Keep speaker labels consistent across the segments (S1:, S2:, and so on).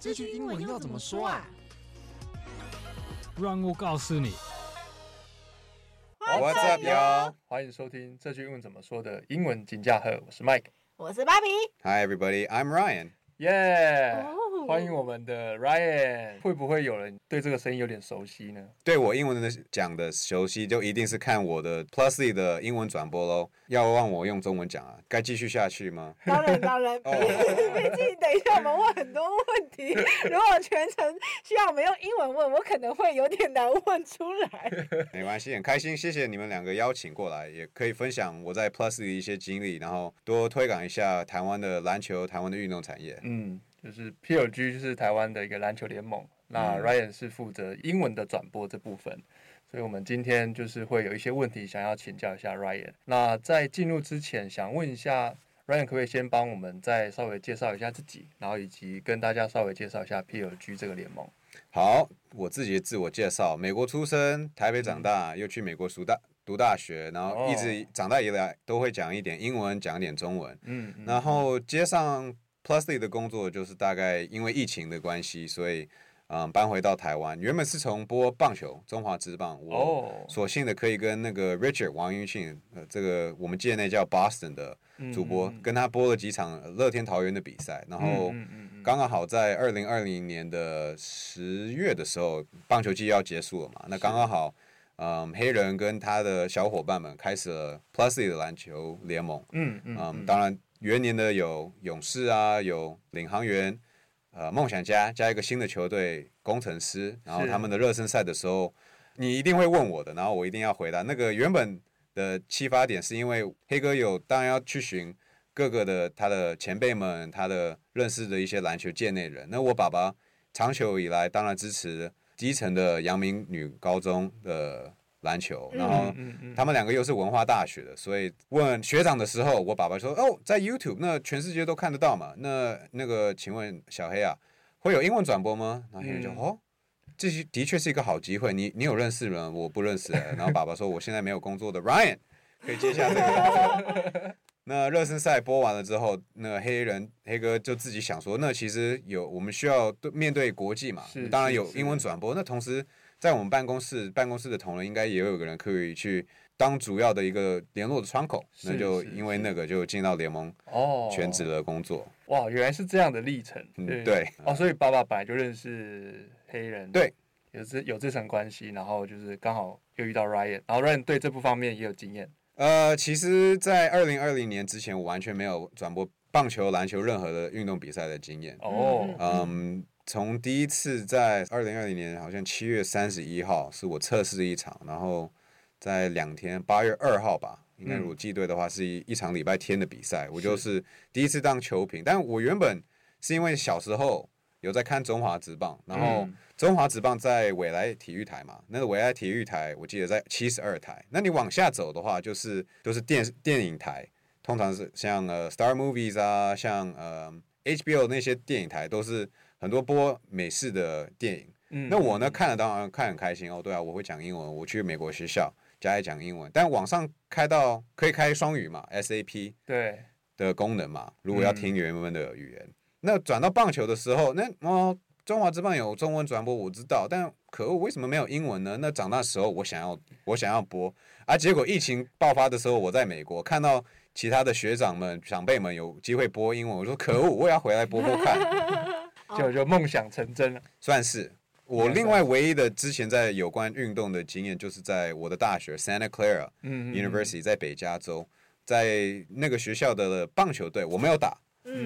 S1: 这句英文要怎么说啊？
S2: 让我告诉你。
S3: What's up, y'all？欢迎收听这句英文怎么说的英文金驾鹤，我是 Mike，
S4: 我是芭比。
S5: Hi, everybody. I'm Ryan.
S3: Yeah. Oh. 欢迎我们的 Ryan，会不会有人对这个声音有点熟悉呢？
S5: 对我英文的讲的熟悉，就一定是看我的 Plusly 的英文转播喽。要让我用中文讲啊？该继续下去吗？
S4: 当然当然，毕竟等一下我们问很多问题，如果全程需要我们用英文问，我可能会有点难问出来。
S5: 没关系，很开心，谢谢你们两个邀请过来，也可以分享我在 Plusly 的一些经历，然后多推广一下台湾的篮球、台湾的运动产业。
S3: 嗯。就是 PLG 就是台湾的一个篮球联盟，那 Ryan 是负责英文的转播这部分，所以我们今天就是会有一些问题想要请教一下 Ryan。那在进入之前，想问一下 Ryan，可不可以先帮我们再稍微介绍一下自己，然后以及跟大家稍微介绍一下 PLG 这个联盟？
S5: 好，我自己的自我介绍：美国出生，台北长大，又去美国读大读大学，然后一直长大以来都会讲一点英文，讲一点中文。嗯，然后接上。Plusly 的工作就是大概因为疫情的关系，所以嗯搬回到台湾。原本是从播棒球，中华职棒，我所幸的可以跟那个 Richard 王云庆，呃，这个我们界内叫 Boston 的主播，跟他播了几场乐天桃园的比赛。然后刚刚好在二零二零年的十月的时候，棒球季要结束了嘛，那刚刚好，嗯，黑人跟他的小伙伴们开始了 Plusly 的篮球联盟。嗯嗯，当然。元年的有勇士啊，有领航员，呃，梦想家加一个新的球队工程师，然后他们的热身赛的时候，你一定会问我的，然后我一定要回答。那个原本的启发点是因为黑哥有当然要去寻各个的他的前辈们，他的认识的一些篮球界内人。那我爸爸长久以来当然支持基层的阳明女高中的。篮球，然后他们两个又是文化大学的，所以问学长的时候，我爸爸说：“哦，在 YouTube，那全世界都看得到嘛。那那个，请问小黑啊，会有英文转播吗？”然后黑人就：“哦，这是的确是一个好机会。你你有认识人？我不认识。”然后爸爸说：“我现在没有工作的 Ryan 可以接下这个。”那热身赛播完了之后，那个黑人黑哥就自己想说：“那其实有我们需要对面对国际嘛，当然有英文转播。那同时。”在我们办公室，办公室的同仁应该也有一个人可以去当主要的一个联络的窗口，那就因为那个就进到联盟哦，全职的工作。
S3: 哇，原来是这样的历程。
S5: 嗯，对。
S3: 哦，所以爸爸本来就认识黑人，
S5: 对，
S3: 有这有这层关系，然后就是刚好又遇到 Ryan，然后 Ryan 对这部方面也有经验。
S5: 呃，其实，在二零二零年之前，我完全没有转播棒球、篮球任何的运动比赛的经验。哦，嗯。从第一次在二零二零年，好像七月三十一号是我测试的一场，然后在两天，八月二号吧，应该如果记对的话，是一一场礼拜天的比赛。我就是第一次当球评，但我原本是因为小时候有在看中华职棒，然后中华职棒在未来体育台嘛，那个未来体育台我记得在七十二台，那你往下走的话，就是都是电电影台，通常是像呃 Star Movies 啊，像呃 HBO 那些电影台都是。很多播美式的电影，嗯，那我呢看了当然看很开心哦。对啊，我会讲英文，我去美国学校家里讲英文。但网上开到可以开双语嘛，SAP 对的功能嘛。如果要听原文的语言，嗯、那转到棒球的时候，那哦，中华职棒有中文转播，我知道。但可恶，为什么没有英文呢？那长大时候我想要我想要播，啊，结果疫情爆发的时候，我在美国看到其他的学长们长辈们有机会播英文，我说可恶，我也要回来播播看。
S3: 就就梦想成真了，
S5: 算是。我另外唯一的之前在有关运动的经验，就是在我的大学 Santa Clara University 在北加州，在那个学校的棒球队，我没有打，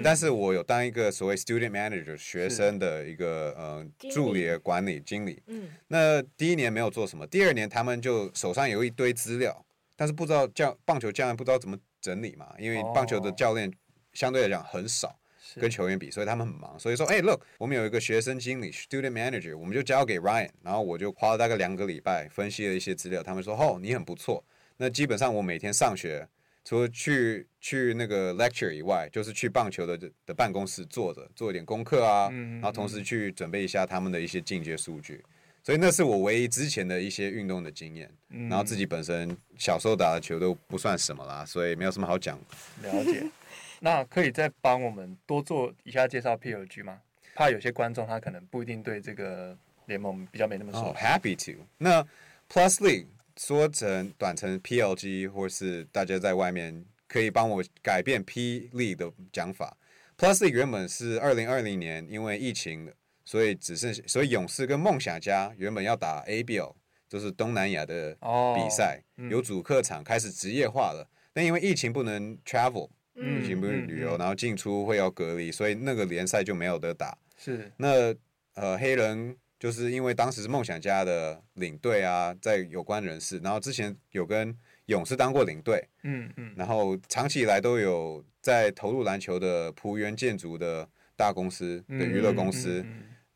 S5: 但是我有当一个所谓 student manager 学生的一个呃助理管理经理。那第一年没有做什么，第二年他们就手上有一堆资料，但是不知道教棒球教练不知道怎么整理嘛，因为棒球的教练相对来讲很少。跟球员比，所以他们很忙。所以说，哎，look，我们有一个学生经理 （student manager），我们就交给 Ryan，然后我就花了大概两个礼拜分析了一些资料。他们说，哦，你很不错。那基本上我每天上学，除了去去那个 lecture 以外，就是去棒球的的办公室坐着做一点功课啊，然后同时去准备一下他们的一些进阶数据。所以那是我唯一之前的一些运动的经验。然后自己本身小时候打的球都不算什么啦，所以没有什么好讲。
S3: 了解。那可以再帮我们多做一下介绍 PLG 吗？怕有些观众他可能不一定对这个联盟比较没那么熟。
S5: Oh, happy to。那 Plus League 说成短成 PLG，或是大家在外面可以帮我改变 P League 的讲法。Plus League 原本是二零二零年因为疫情，所以只剩所以勇士跟梦想家原本要打 ABL，就是东南亚的比赛，oh, 有主客场开始职业化了。但因为疫情不能 travel。疫情不是旅游，然后进出会要隔离，所以那个联赛就没有得打。
S3: 是
S5: 那呃黑人就是因为当时是梦想家的领队啊，在有关人士，然后之前有跟勇士当过领队，
S3: 嗯嗯，
S5: 然后长期以来都有在投入篮球的璞园建筑的大公司的娱乐公司，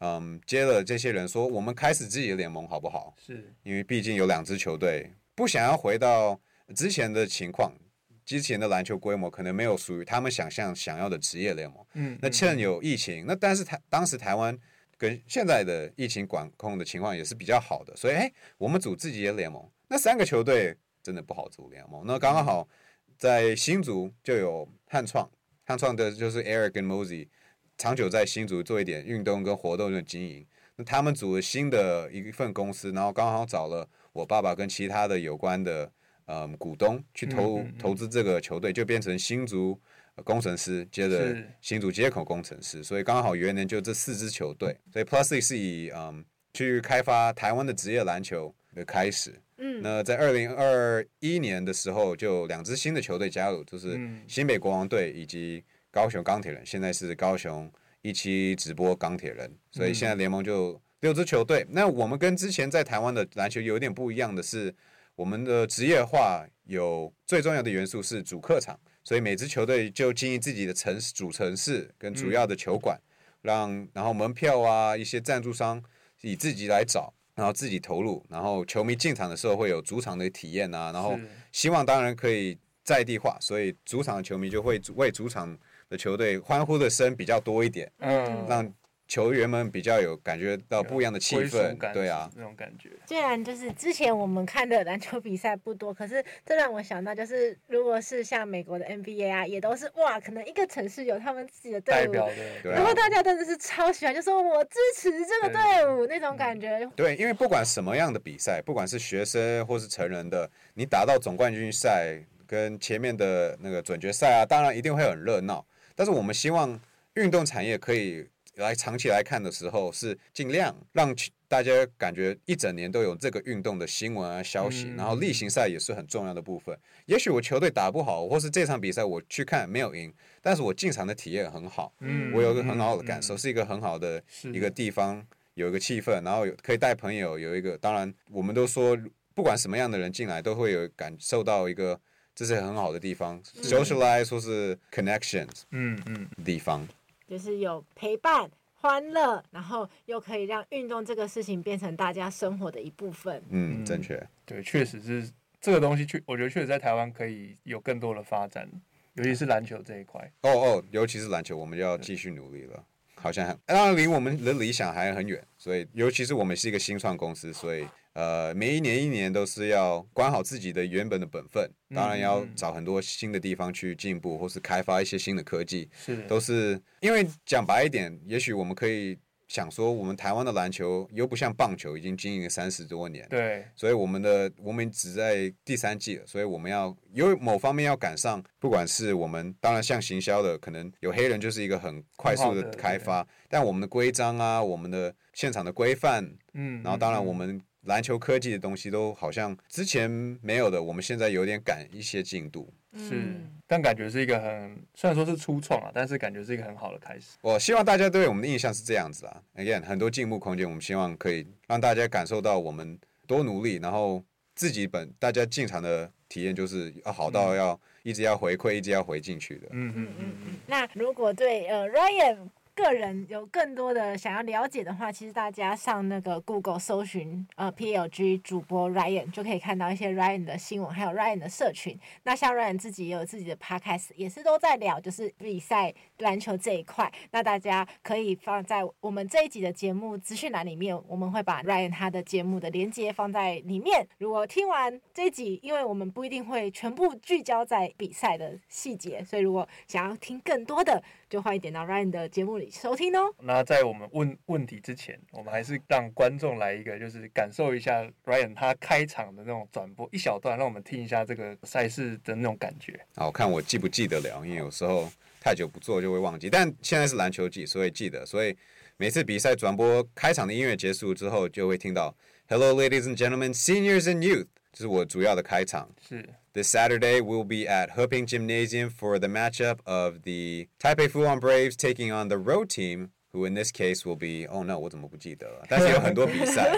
S5: 嗯，接了这些人说，我们开始自己的联盟好不好？
S3: 是
S5: 因为毕竟有两支球队，不想要回到之前的情况。之前的篮球规模可能没有属于他们想象想要的职业联盟。
S3: 嗯，
S5: 那趁有疫情，那但是台当时台湾跟现在的疫情管控的情况也是比较好的，所以哎，我们组自己的联盟。那三个球队真的不好组联盟。那刚刚好在新竹就有汉创，汉创的就是 Eric 跟 Mosey，长久在新竹做一点运动跟活动的经营。那他们组了新的一份公司，然后刚好找了我爸爸跟其他的有关的。嗯，股东去投投资这个球队，就变成新竹工程师，接着新竹接口工程师，所以刚好元年就这四支球队，所以 Plus League 是以嗯去开发台湾的职业篮球的开始。
S4: 嗯，
S5: 那在二零二一年的时候，就两支新的球队加入，就是新北国王队以及高雄钢铁人，现在是高雄一期直播钢铁人，所以现在联盟就六支球队。那我们跟之前在台湾的篮球有点不一样的是。我们的职业化有最重要的元素是主客场，所以每支球队就经营自己的城市主城市跟主要的球馆，让然后门票啊一些赞助商以自己来找，然后自己投入，然后球迷进场的时候会有主场的体验啊，然后希望当然可以在地化，所以主场的球迷就会为主场的球队欢呼的声比较多一点，
S3: 嗯，
S5: 让。球员们比较有感觉到不一样的气氛，对啊，
S3: 那种感觉。
S4: 虽然就是之前我们看的篮球比赛不多，可是这让我想到，就是如果是像美国的 NBA 啊，也都是哇，可能一个城市有他们自己的队伍，然后大家真的是超喜欢，就说我支持这个队伍那种感觉。
S5: 对，因为不管什么样的比赛，不管是学生或是成人的，你打到总冠军赛跟前面的那个准决赛啊，当然一定会很热闹。但是我们希望运动产业可以。来长期来看的时候，是尽量让大家感觉一整年都有这个运动的新闻啊消息，然后例行赛也是很重要的部分。也许我球队打不好，或是这场比赛我去看没有赢，但是我进场的体验很好，嗯我有个很好的感受，是一个很好的一个地方，有一个气氛，然后有可以带朋友，有一个当然我们都说，不管什么样的人进来，都会有感受到一个这是很好的地方，socialize 或是 connections，
S3: 嗯嗯，
S5: 地方。
S4: 就是有陪伴、欢乐，然后又可以让运动这个事情变成大家生活的一部分。
S5: 嗯，正确。
S3: 对，确实是这个东西，确我觉得确实在台湾可以有更多的发展，尤其是篮球这一块。
S5: 哦哦，尤其是篮球，我们就要继续努力了。好像还当然离我们的理想还很远，所以尤其是我们是一个新创公司，所以。呃，每一年一年都是要管好自己的原本的本分，当然要找很多新的地方去进步，或是开发一些新的科技，
S3: 是
S5: 都是因为讲白一点，也许我们可以想说，我们台湾的篮球又不像棒球，已经经营了三十多年，
S3: 对，
S5: 所以我们的我们只在第三季了，所以我们要有某方面要赶上，不管是我们当然像行销的，可能有黑人就是一个很快速的开发，但我们的规章啊，我们的现场的规范，
S3: 嗯，
S5: 然后当然我们。篮球科技的东西都好像之前没有的，我们现在有点赶一些进度。
S3: 是，但感觉是一个很，虽然说是初创啊，但是感觉是一个很好的开始。
S5: 我希望大家对我们的印象是这样子啊，again 很多进步空间，我们希望可以让大家感受到我们多努力，然后自己本大家进场的体验就是要好到要一直要回馈，一直要回进去的。
S3: 嗯嗯嗯嗯。
S4: 那如果对呃 Ryan。个人有更多的想要了解的话，其实大家上那个 Google 搜寻呃 PLG 主播 Ryan 就可以看到一些 Ryan 的新闻，还有 Ryan 的社群。那像 Ryan 自己也有自己的 Podcast，也是都在聊就是比赛篮球这一块。那大家可以放在我们这一集的节目资讯栏里面，我们会把 Ryan 他的节目的连接放在里面。如果听完这一集，因为我们不一定会全部聚焦在比赛的细节，所以如果想要听更多的就欢迎点到 Ryan 的节目里收听哦。
S3: 那在我们问问题之前，我们还是让观众来一个，就是感受一下 Ryan 他开场的那种转播一小段，让我们听一下这个赛事的那种感觉。
S5: 好，看我记不记得了，因为有时候太久不做就会忘记。但现在是篮球季，所以记得。所以每次比赛转播开场的音乐结束之后，就会听到 Hello, ladies and gentlemen, seniors and youth，这是我主要的开场。
S3: 是。
S5: This Saturday, we'll be at Heping Gymnasium for the matchup of the Taipei Foohon Braves taking on the road team, who in this case will be Oh no，我怎么不记得了？但是有很多比赛，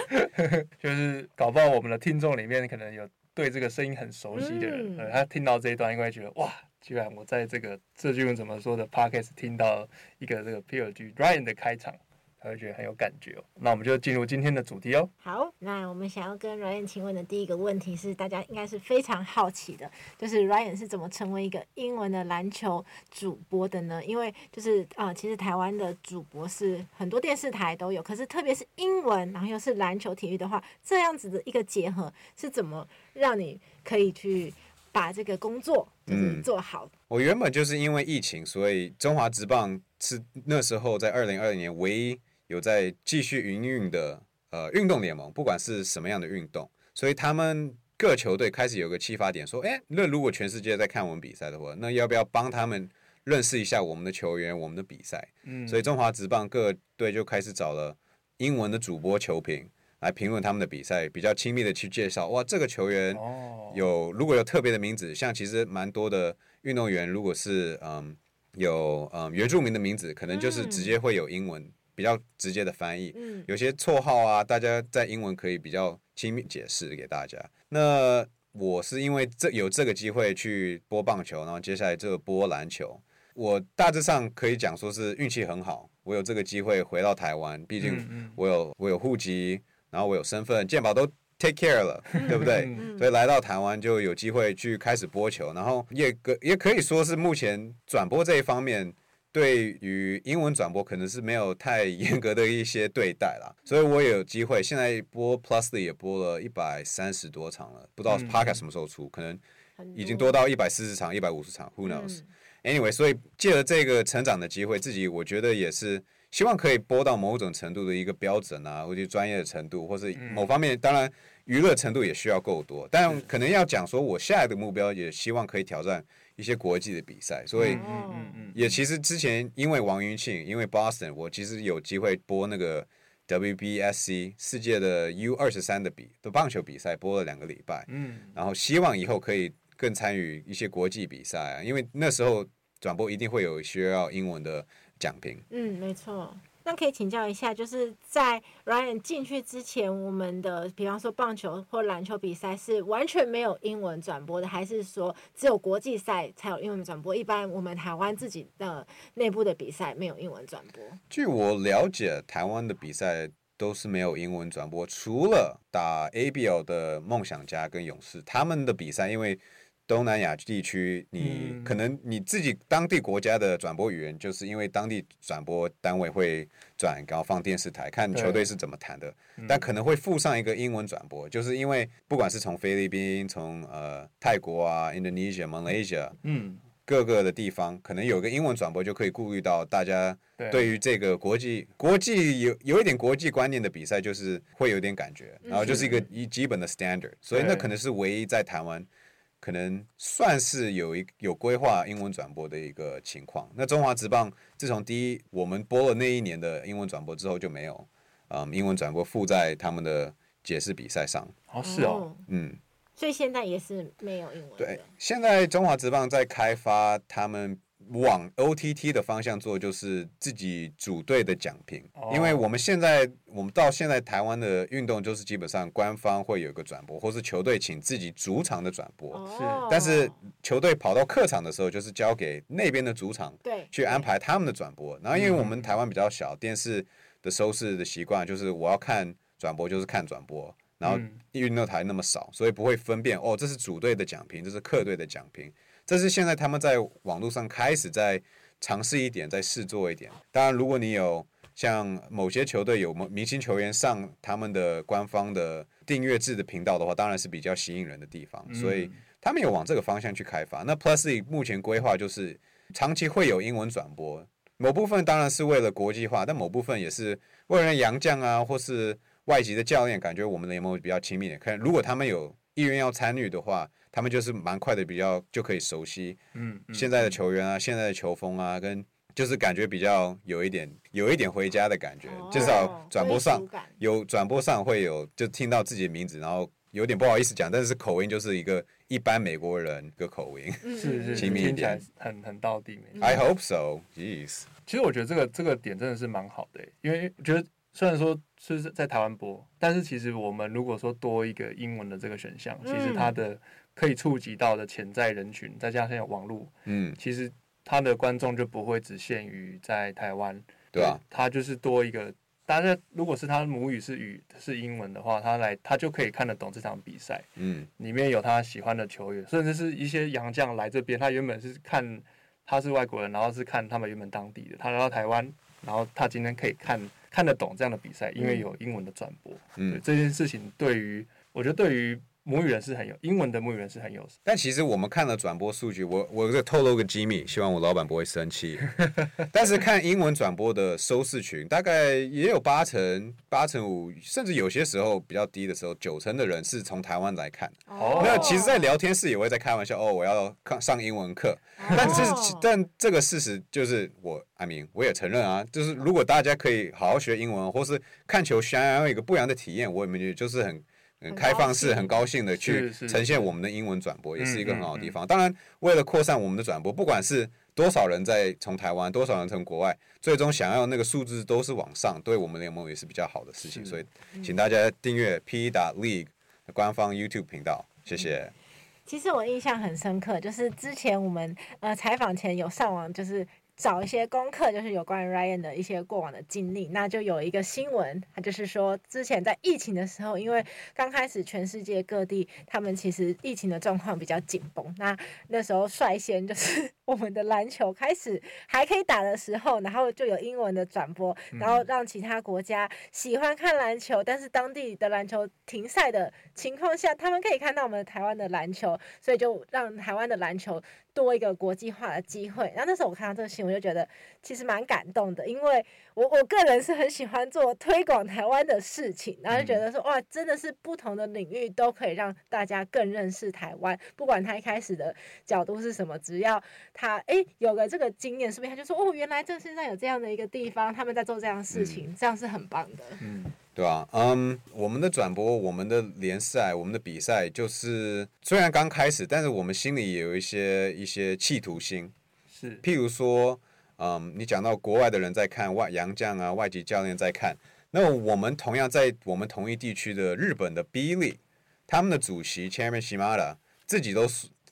S3: 就是搞不好我们的听众里面可能有对这个声音很熟悉的人，嗯、他听到这一段应该觉得哇，居然我在这个这句怎么说的 Podcast 听到一个这个 PLG Ryan 的开场。 他会觉得很有感觉哦。那我们就进入今天的主题哦。
S4: 好，那我们想要跟 Ryan 请问的第一个问题是，大家应该是非常好奇的，就是 Ryan 是怎么成为一个英文的篮球主播的呢？因为就是啊、呃，其实台湾的主播是很多电视台都有，可是特别是英文，然后又是篮球体育的话，这样子的一个结合是怎么让你可以去把这个工作就是做好？
S5: 嗯，我原本就是因为疫情，所以中华职棒是那时候在二零二零年唯一。有在继续营运的呃运动联盟，不管是什么样的运动，所以他们各球队开始有个启发点，说，哎，那如果全世界在看我们比赛的话，那要不要帮他们认识一下我们的球员、我们的比赛？嗯，所以中华职棒各队就开始找了英文的主播球评来评论他们的比赛，比较亲密的去介绍，哇，这个球员有如果有特别的名字，像其实蛮多的运动员，如果是嗯有嗯原住民的名字，可能就是直接会有英文。比较直接的翻译，有些绰号啊，大家在英文可以比较亲密解释给大家。那我是因为这有这个机会去播棒球，然后接下来就播篮球。我大致上可以讲说是运气很好，我有这个机会回到台湾，毕竟我有我有户籍，然后我有身份，健保都 take care 了，对不对？所以来到台湾就有机会去开始播球，然后也可也可以说是目前转播这一方面。对于英文转播可能是没有太严格的一些对待啦，所以我也有机会。现在播 Plus 也播了一百三十多场了，不知道 Podcast 什么时候出，可能已经多到一百四十场、一百五十场，Who knows？Anyway，所以借着这个成长的机会，自己我觉得也是希望可以播到某种程度的一个标准啊，或者专业的程度，或是某方面，当然娱乐程度也需要够多，但可能要讲说，我下一个目标也希望可以挑战。一些国际的比赛，所以也其实之前因为王云庆，因为 Boston，我其实有机会播那个 WBSC 世界的 U 二十三的比的棒球比赛，播了两个礼拜。嗯，然后希望以后可以更参与一些国际比赛啊，因为那时候转播一定会有需要英文的讲评。
S4: 嗯，没错。那可以请教一下，就是在 Ryan 进去之前，我们的比方说棒球或篮球比赛是完全没有英文转播的，还是说只有国际赛才有英文转播？一般我们台湾自己的内部的比赛没有英文转播。
S5: 据我了解，台湾的比赛都是没有英文转播，除了打 ABL 的梦想家跟勇士，他们的比赛因为。东南亚地区，你可能你自己当地国家的转播语言，就是因为当地转播单位会转，然后放电视台看球队是怎么谈的，但可能会附上一个英文转播，就是因为不管是从菲律宾、从呃泰国啊、Indonesia、Malaysia，嗯，各个的地方，可能有个英文转播就可以顾虑到大家对。于这个国际国际有有一点国际观念的比赛，就是会有点感觉，然后就是一个一基本的 standard，所以那可能是唯一在台湾。可能算是有一有规划英文转播的一个情况。那中华职棒自从第一我们播了那一年的英文转播之后就没有，嗯，英文转播附在他们的解释比赛上。
S3: 哦，是哦，
S4: 嗯，所以现在也是没有英文。
S5: 对，现在中华职棒在开发他们。往 OTT 的方向做，就是自己组队的奖评。因为我们现在，我们到现在台湾的运动，就是基本上官方会有一个转播，或是球队请自己主场的转播。是，但是球队跑到客场的时候，就是交给那边的主场去安排他们的转播。然后，因为我们台湾比较小，电视的收视的习惯就是我要看转播就是看转播，然后运动台那么少，所以不会分辨哦，这是主队的奖评，这是客队的奖评。这是现在他们在网络上开始在尝试一点，在试做一点。当然，如果你有像某些球队有明星球员上他们的官方的订阅制的频道的话，当然是比较吸引人的地方。所以他们有往这个方向去开发。那 Plus 目前规划就是长期会有英文转播，某部分当然是为了国际化，但某部分也是为了洋将啊，或是外籍的教练，感觉我们联盟比较亲密点。看如果他们有意愿要参与的话，他们就是蛮快的，比较就可以熟悉，嗯，现在的球员啊，嗯、现在的球风啊，跟就是感觉比较有一点有一点回家的感觉，哦、至少转播上有转播上会有就听到自己的名字，然后有点不好意思讲，但是口音就是一个一般美国人的口音，
S3: 是是亲密一点，听起来很很到地。
S5: I hope so. Yes.
S3: 其实我觉得这个这个点真的是蛮好的，因为我觉得虽然说是在台湾播，但是其实我们如果说多一个英文的这个选项，其实它的可以触及到的潜在人群，再加上有网络，嗯，其实它的观众就不会只限于在台湾，
S5: 对啊，
S3: 它就是多一个，大家如果是他母语是语是英文的话，他来他就可以看得懂这场比赛，嗯，里面有他喜欢的球员，甚至是一些洋将来这边，他原本是看。他是外国人，然后是看他们原本当地的。他来到台湾，然后他今天可以看看得懂这样的比赛，因为有英文的转播。嗯，这件事情对于我觉得对于。母语人士很有英文的母语人士很有，
S5: 但其实我们看了转播数据，我我这透露个机密，希望我老板不会生气。但是看英文转播的收视群，大概也有八成、八成五，甚至有些时候比较低的时候，九成的人是从台湾来看。哦。那其实，在聊天室也会在开玩笑哦，我要看上英文课。但这但这个事实就是我，I mean，我也承认啊，就是如果大家可以好好学英文，或是看球想要一个不一样的体验，我也觉得就是很。很开放式，很高兴的去呈现我们的英文转播，也是一个很好的地方。当然，为了扩散我们的转播，不管是多少人在从台湾，多少人从国外，最终想要那个数字都是往上，对我们联盟也是比较好的事情。所以，请大家订阅 P 打 League 的官方 YouTube 频道，谢谢。
S4: 其实我印象很深刻，就是之前我们呃采访前有上网，就是。找一些功课，就是有关于 Ryan 的一些过往的经历。那就有一个新闻，他就是说，之前在疫情的时候，因为刚开始全世界各地他们其实疫情的状况比较紧绷。那那时候率先就是 我们的篮球开始还可以打的时候，然后就有英文的转播，然后让其他国家喜欢看篮球，但是当地的篮球停赛的情况下，他们可以看到我们台湾的篮球，所以就让台湾的篮球。多一个国际化的机会，然后那时候我看到这个新闻，我就觉得其实蛮感动的，因为我我个人是很喜欢做推广台湾的事情，然后就觉得说哇，真的是不同的领域都可以让大家更认识台湾，不管他一开始的角度是什么，只要他哎有了这个经验，是不是他就说哦，原来这世界上有这样的一个地方，他们在做这样的事情，嗯、这样是很棒的。嗯。
S5: 对吧？嗯，我们的转播，我们的联赛，我们的比赛，就是虽然刚开始，但是我们心里也有一些一些企图心。是。譬如说，嗯，你讲到国外的人在看外洋将啊，外籍教练在看，那我们同样在我们同一地区的日本的 B League，他们的主席 Chairman Shimada 自己都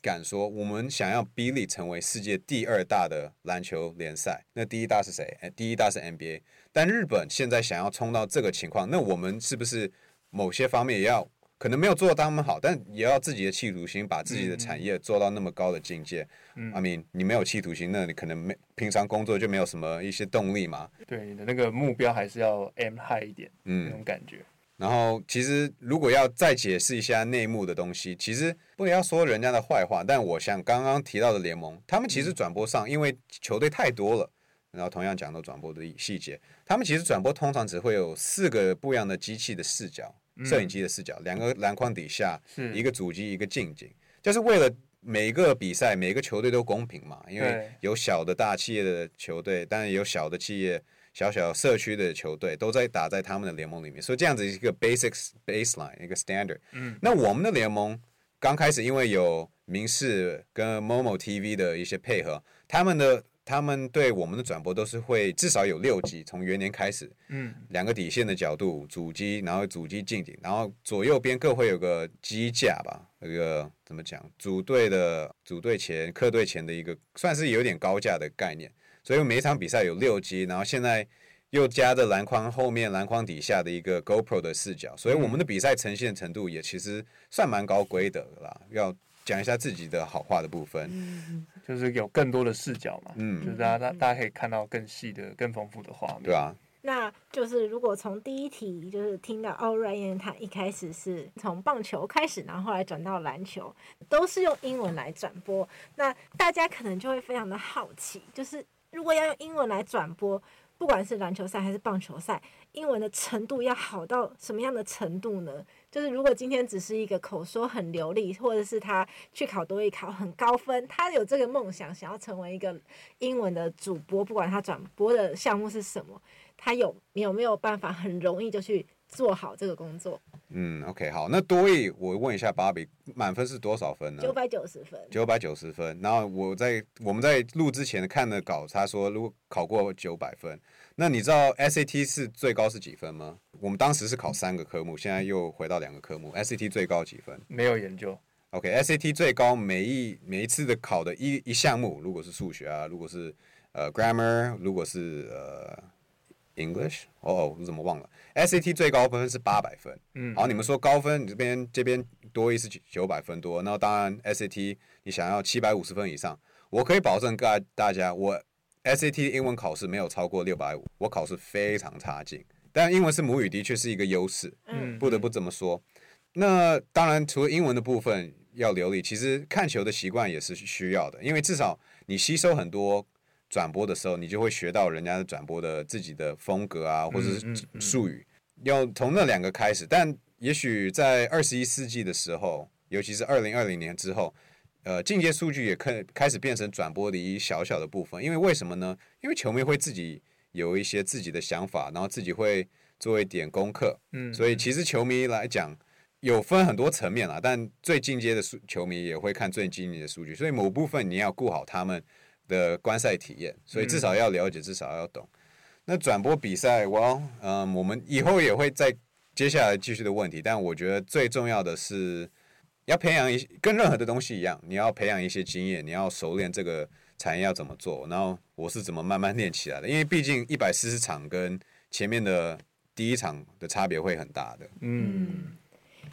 S5: 敢说，我们想要 B League 成为世界第二大的篮球联赛。那第一大是谁？第一大是 NBA。但日本现在想要冲到这个情况，那我们是不是某些方面也要可能没有做到他们好，但也要自己的企图心，把自己的产业做到那么高的境界？嗯，I mean，你没有企图心，那你可能没平常工作就没有什么一些动力嘛。
S3: 对，你的那个目标还是要 aim high 一点，嗯，那种感觉。
S5: 然后，其实如果要再解释一下内幕的东西，其实不要说人家的坏话，但我想刚刚提到的联盟，他们其实转播上，因为球队太多了。然后同样讲到转播的细节，他们其实转播通常只会有四个不一样的机器的视角，摄影机的视角，两个篮筐底下，一个主机，一个近景，就是为了每一个比赛，每个球队都公平嘛。因为有小的大企业的球队，当然也有小的企业、小小社区的球队都在打在他们的联盟里面，所以这样子一个 basic baseline 一个 standard。嗯那我们的联盟刚开始因为有明视跟 Momo TV 的一些配合，他们的。他们对我们的转播都是会至少有六级，从元年开始，嗯，两个底线的角度，主机，然后主机近景，然后左右边各会有个机架吧，那个怎么讲？组队的组队前、客队前的一个，算是有点高价的概念。所以每一场比赛有六机，然后现在又加着篮筐后面、篮筐底下的一个 GoPro 的视角，所以我们的比赛呈现程度也其实算蛮高规的啦。要讲一下自己的好话的部分。嗯
S3: 就是有更多的视角嘛，嗯，就是大家大家可以看到更细的、更丰富的画面。
S5: 对啊，
S4: 那就是如果从第一题就是听到哦，Ryan 他一开始是从棒球开始，然后后来转到篮球，都是用英文来转播。那大家可能就会非常的好奇，就是如果要用英文来转播，不管是篮球赛还是棒球赛，英文的程度要好到什么样的程度呢？就是如果今天只是一个口说很流利，或者是他去考多益考很高分，他有这个梦想，想要成为一个英文的主播，不管他转播的项目是什么，他有有没有办法很容易就去做好这个工作？
S5: 嗯，OK，好，那多益我问一下芭比，满分是多少分呢？
S4: 九百九十分。
S5: 九百九十分。然后我在我们在录之前看的稿，他说如果考过九百分，那你知道 SAT 是最高是几分吗？我们当时是考三个科目，现在又回到两个科目，SAT 最高几分？
S3: 没有研究。
S5: OK，SAT 最高每一每一次的考的一一项目，如果是数学啊，如果是呃 grammar，如果是呃。English，哦哦，我怎么忘了？SAT 最高分是八百分。嗯，好，你们说高分，你这边这边多一是九百分多，那当然 SAT 你想要七百五十分以上，我可以保证大大家，我 SAT 英文考试没有超过六百五，我考试非常差劲。但英文是母语，的确是一个优势，嗯，不得不这么说。那当然，除了英文的部分要流利，其实看球的习惯也是需要的，因为至少你吸收很多。转播的时候，你就会学到人家的转播的自己的风格啊，或者是术语，要从那两个开始。但也许在二十一世纪的时候，尤其是二零二零年之后，呃，进阶数据也开开始变成转播的一小小的部分。因为为什么呢？因为球迷会自己有一些自己的想法，然后自己会做一点功课。嗯，所以其实球迷来讲，有分很多层面啦，但最进阶的数球迷也会看最进阶的数据，所以某部分你要顾好他们。的观赛体验，所以至少要了解，至少要懂。那转播比赛，我嗯，我们以后也会再接下来继续的问题。但我觉得最重要的是要培养一，跟任何的东西一样，你要培养一些经验，你要熟练这个产业要怎么做。然后我是怎么慢慢练起来的，因为毕竟一百四十场跟前面的第一场的差别会很大的。嗯。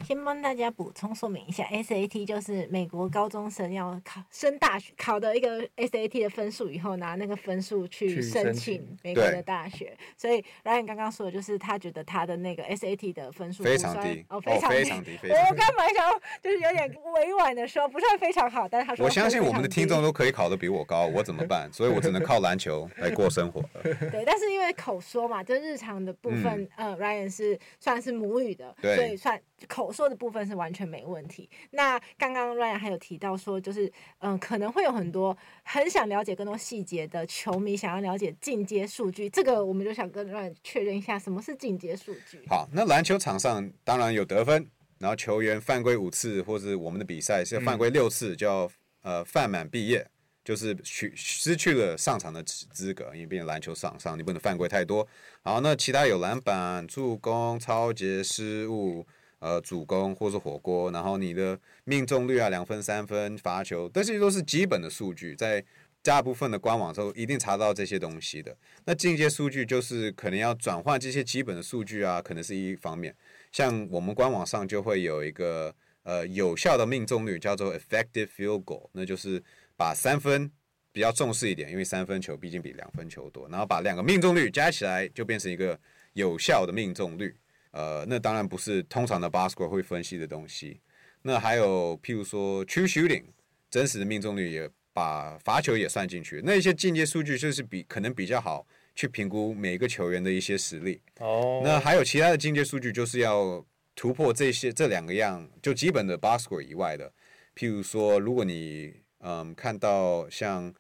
S4: 先帮大家补充说明一下，SAT 就是美国高中生要考升大学考的一个 SAT 的分数，以后拿那个分数去申请美国的大学。所以 Ryan 刚刚说的就是他觉得他的那个 SAT 的分数
S5: 非常低，
S4: 哦，非常低。
S5: 哦、非常低非常低
S4: 我刚刚想就是有点委婉的说，不算非常好，但是他说。
S5: 我相信我们的听众都可以考得比我高，我怎么办？所以我只能靠篮球来过生活。
S4: 对，但是因为口说嘛，就日常的部分，嗯、呃，Ryan 是算是母语的，所以算口。说的部分是完全没问题。那刚刚 Ryan 还有提到说，就是嗯，可能会有很多很想了解更多细节的球迷想要了解进阶数据。这个我们就想跟 Ryan 确认一下，什么是进阶数据？
S5: 好，那篮球场上当然有得分，然后球员犯规五次，或是我们的比赛是犯规六次，就要呃犯满毕业，就是去失去了上场的资格，因为毕竟篮球场上你不能犯规太多。好，那其他有篮板、助攻、抄截、失误。呃，主攻或是火锅，然后你的命中率啊，两分、三分、罚球，这些都是基本的数据，在大部分的官网都一定查到这些东西的。那进阶数据就是可能要转换这些基本的数据啊，可能是一方面。像我们官网上就会有一个呃有效的命中率，叫做 effective field goal，那就是把三分比较重视一点，因为三分球毕竟比两分球多，然后把两个命中率加起来，就变成一个有效的命中率。呃，那当然不是通常的 basketball 会分析的东西。那还有譬如说 true shooting，真实的命中率也把罚球也算进去。那一些进阶数据就是比可能比较好去评估每个球员的一些实力。哦。那还有其他的进阶数据，就是要突破这些这两个样，就基本的 basketball 以外的。譬如说，如果你嗯看到像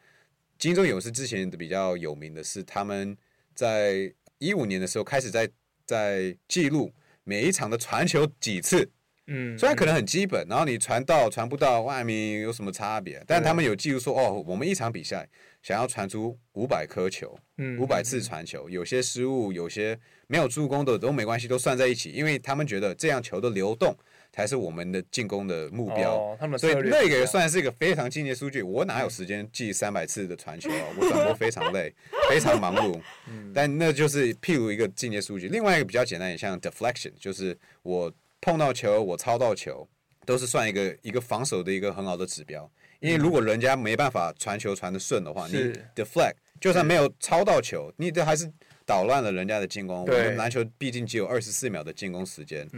S5: 金州勇士之前的比较有名的是，他们在一五年的时候开始在。在记录每一场的传球几次，嗯，虽然可能很基本，然后你传到传不到外面有什么差别，但他们有记录说，哦，我们一场比赛想要传出五百颗球，嗯，五百次传球，有些失误，有些没有助攻的都没关系，都算在一起，因为他们觉得这样球的流动。才是我们的进攻的目标，哦、所以那个也算是一个非常进阶数据。我哪有时间记三百次的传球啊？我转播非常累，非常忙碌。但那就是譬如一个进阶数据。另外一个比较简单，也像 deflection，就是我碰到球，我抄到球，都是算一个一个防守的一个很好的指标。因为如果人家没办法传球传的顺的话，你 deflect 就算没有抄到球，你这还是捣乱了人家的进攻。我们篮球毕竟只有二十四秒的进攻时间。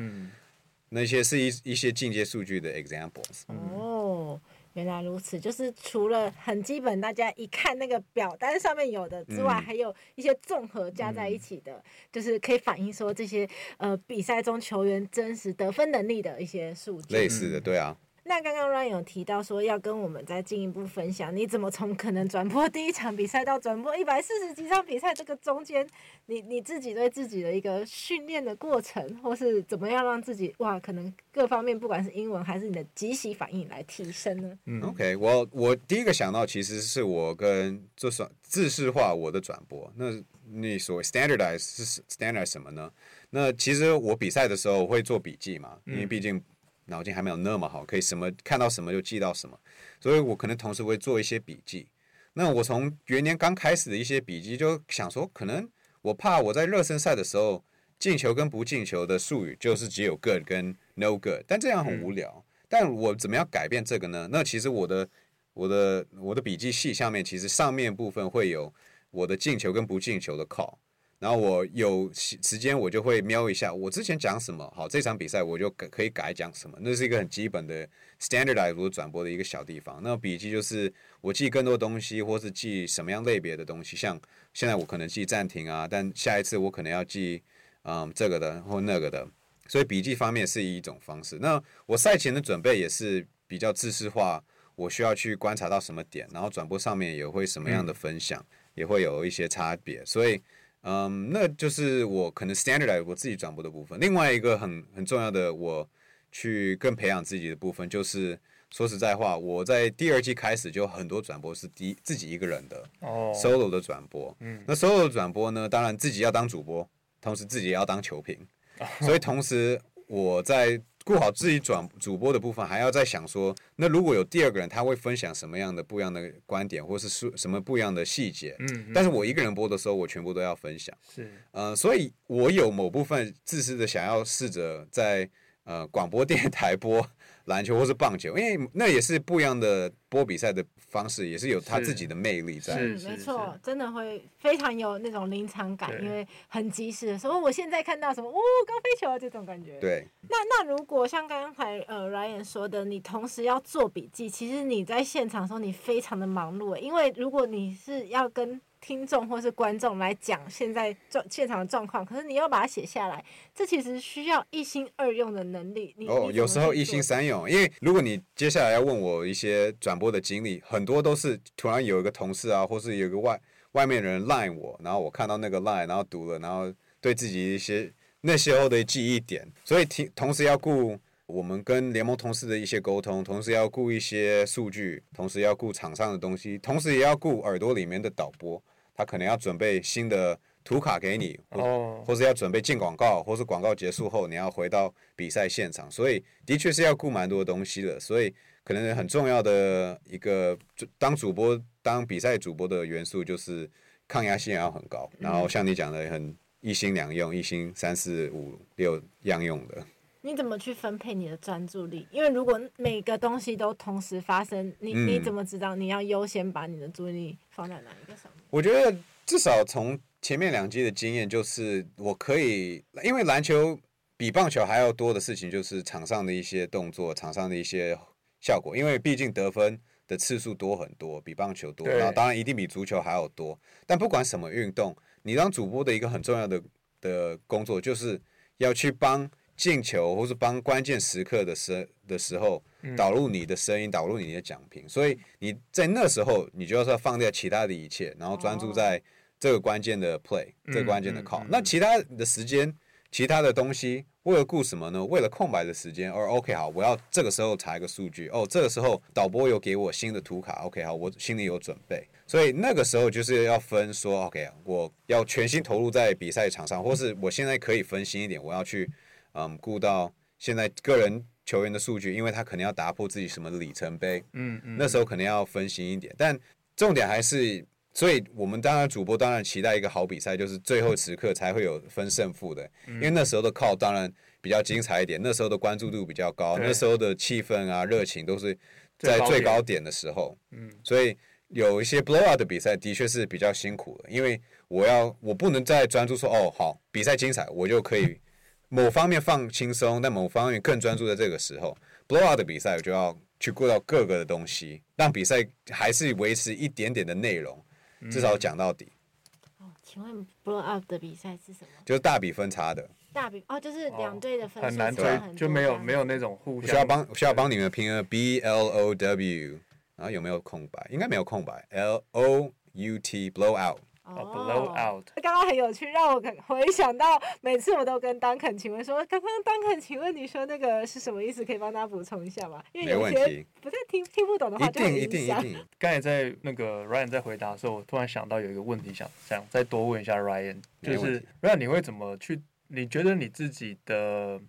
S5: 那些是一一些进阶数据的 examples。
S4: 哦，原来如此，就是除了很基本，大家一看那个表单上面有的之外，嗯、还有一些综合加在一起的，嗯、就是可以反映说这些呃比赛中球员真实得分能力的一些数据。
S5: 类似的，对啊。
S4: 那刚刚 Ryan 有提到说要跟我们再进一步分享，你怎么从可能转播第一场比赛到转播一百四十几场比赛这个中间，你你自己对自己的一个训练的过程，或是怎么样让自己哇，可能各方面不管是英文还是你的即席反应来提升呢？
S5: 嗯，OK，我我第一个想到其实是我跟就算制式化我的转播，那你所谓 standardize 是 standardize 什么呢？那其实我比赛的时候我会做笔记嘛，因为毕竟。脑筋还没有那么好，可以什么看到什么就记到什么，所以我可能同时会做一些笔记。那我从元年刚开始的一些笔记，就想说，可能我怕我在热身赛的时候进球跟不进球的术语就是只有 good 跟 no good，但这样很无聊。但我怎么样改变这个呢？那其实我的我的我的笔记细下面其实上面部分会有我的进球跟不进球的 call。然后我有时间，我就会瞄一下我之前讲什么。好，这场比赛我就可可以改讲什么。那是一个很基本的 standardize 转播的一个小地方。那笔记就是我记更多东西，或是记什么样类别的东西。像现在我可能记暂停啊，但下一次我可能要记嗯这个的或那个的。所以笔记方面是一种方式。那我赛前的准备也是比较知识化，我需要去观察到什么点，然后转播上面也会什么样的分享，也会有一些差别。所以。嗯，um, 那就是我可能 standardize 我自己转播的部分。另外一个很很重要的，我去更培养自己的部分，就是说实在话，我在第二季开始就很多转播是第自己一个人的哦、oh.，solo 的转播。嗯，那 solo 的转播呢，当然自己要当主播，同时自己也要当球评，oh. 所以同时我在。顾好自己转主播的部分，还要再想说，那如果有第二个人，他会分享什么样的不一样的观点，或是说什么不一样的细节？嗯，嗯，但是我一个人播的时候，我全部都要分享。是，呃，所以我有某部分自私的想要试着在呃广播电台播。篮球或是棒球，因为那也是不一样的播比赛的方式，也是有他自己的魅力在。
S4: 是，是没错，真的会非常有那种临场感，因为很及时的时候，我现在看到什么，哦，高飞球啊，这种感觉。
S5: 对。
S4: 那那如果像刚才呃 Ryan 说的，你同时要做笔记，其实你在现场的时候你非常的忙碌，因为如果你是要跟听众或是观众来讲现在状现场的状况，可是你要把它写下来，这其实需要一心二用的能力。你
S5: 哦，有时候一心三用，因为如果你接下来要问我一些转播的经历，很多都是突然有一个同事啊，或是有一个外外面人 line 我，然后我看到那个 line，然后读了，然后对自己一些那时候的记忆点，所以听同时要顾我们跟联盟同事的一些沟通，同时要顾一些数据，同时要顾场上的东西，同时也要顾耳朵里面的导播。他可能要准备新的图卡给你，哦或是要准备进广告，或是广告结束后你要回到比赛现场，所以的确是要顾蛮多东西的。所以可能很重要的一个当主播、当比赛主播的元素就是抗压性要很高，然后像你讲的很一心两用、一心三四五六样用的。
S4: 你怎么去分配你的专注力？因为如果每个东西都同时发生，你你怎么知道你要优先把你的注意力放在哪一个上面？
S5: 我觉得至少从前面两季的经验，就是我可以，因为篮球比棒球还要多的事情，就是场上的一些动作，场上的一些效果。因为毕竟得分的次数多很多，比棒球多，然后当然一定比足球还要多。但不管什么运动，你当主播的一个很重要的的工作，就是要去帮。进球，或是帮关键时刻的时的时候，导入你的声音，导入你的讲评，所以你在那时候，你就要放掉其他的一切，然后专注在这个关键的 play，这个关键的 call。那其他的时间，其他的东西，为了顾什么呢？为了空白的时间。而 OK 好，我要这个时候查一个数据。哦，这个时候导播有给我新的图卡。OK 好，我心里有准备。所以那个时候就是要分说，OK，我要全心投入在比赛场上，或是我现在可以分心一点，我要去。嗯，顾到现在个人球员的数据，因为他可能要打破自己什么里程碑，嗯嗯，那时候可能要分心一点。但重点还是，所以我们当然主播当然期待一个好比赛，就是最后时刻才会有分胜负的，因为那时候的 call 当然比较精彩一点，那时候的关注度比较高，那时候的气氛啊热情都是在最高点的时候，嗯，所以有一些 blowout 的比赛的确是比较辛苦的，因为我要我不能再专注说哦好比赛精彩，我就可以。某方面放轻松，但某方面更专注在这个时候。Blowout 的比赛，我就要去顾到各个的东西，让比赛还是维持一点点的内容，至少讲到底。
S4: 哦，请问 blowout 的比赛是什么？
S5: 就是大比分差的。
S4: 大比哦，就是两队的分数
S3: 很
S4: 难
S3: 追，就没有没有那种互相。
S5: 需要帮需要帮你们拼个 B L O W，然后有没有空白？应该没有空白。L O U T blow out。
S3: 哦，blow out。
S4: 刚刚很有趣，让我回想到每次我都跟 Duncan 请问说，刚刚 Duncan 请问你说那个是什么意思？可以帮他补充一下吗？因为有些不太听听不懂的话就很影响。
S5: 一定一定一定。
S3: 刚才在那个 Ryan 在回答的时候，我突然想到有一个问题想想再多问一下 Ryan，就是 Ryan 你会怎么去？你觉得你自己的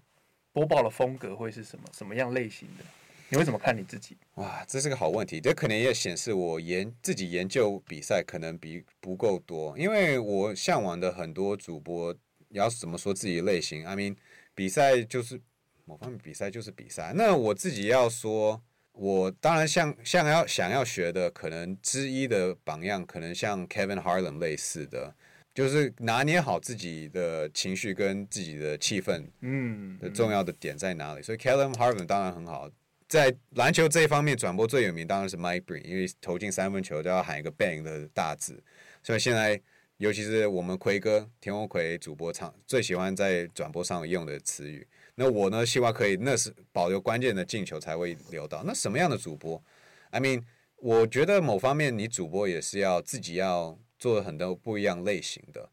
S3: 播报的风格会是什么？什么样类型的？你会怎么看你自己？
S5: 哇，这是个好问题。这可能也显示我研自己研究比赛可能比不够多，因为我向往的很多主播，要怎么说自己的类型？I mean，比赛就是某方面比赛就是比赛。那我自己要说，我当然像像要想要学的，可能之一的榜样，可能像 Kevin Harlan 类似的。就是拿捏好自己的情绪跟自己的气氛，嗯，的重要的点在哪里？嗯、所以 Kevin Harlan 当然很好，在篮球这一方面转播最有名当然是 Mike Breen，因为投进三分球都要喊一个 bang 的大字。所以现在尤其是我们奎哥田鸿奎主播唱最喜欢在转播上用的词语。那我呢，希望可以那是保留关键的进球才会留到。那什么样的主播？I mean，我觉得某方面你主播也是要自己要。做很多不一样类型的，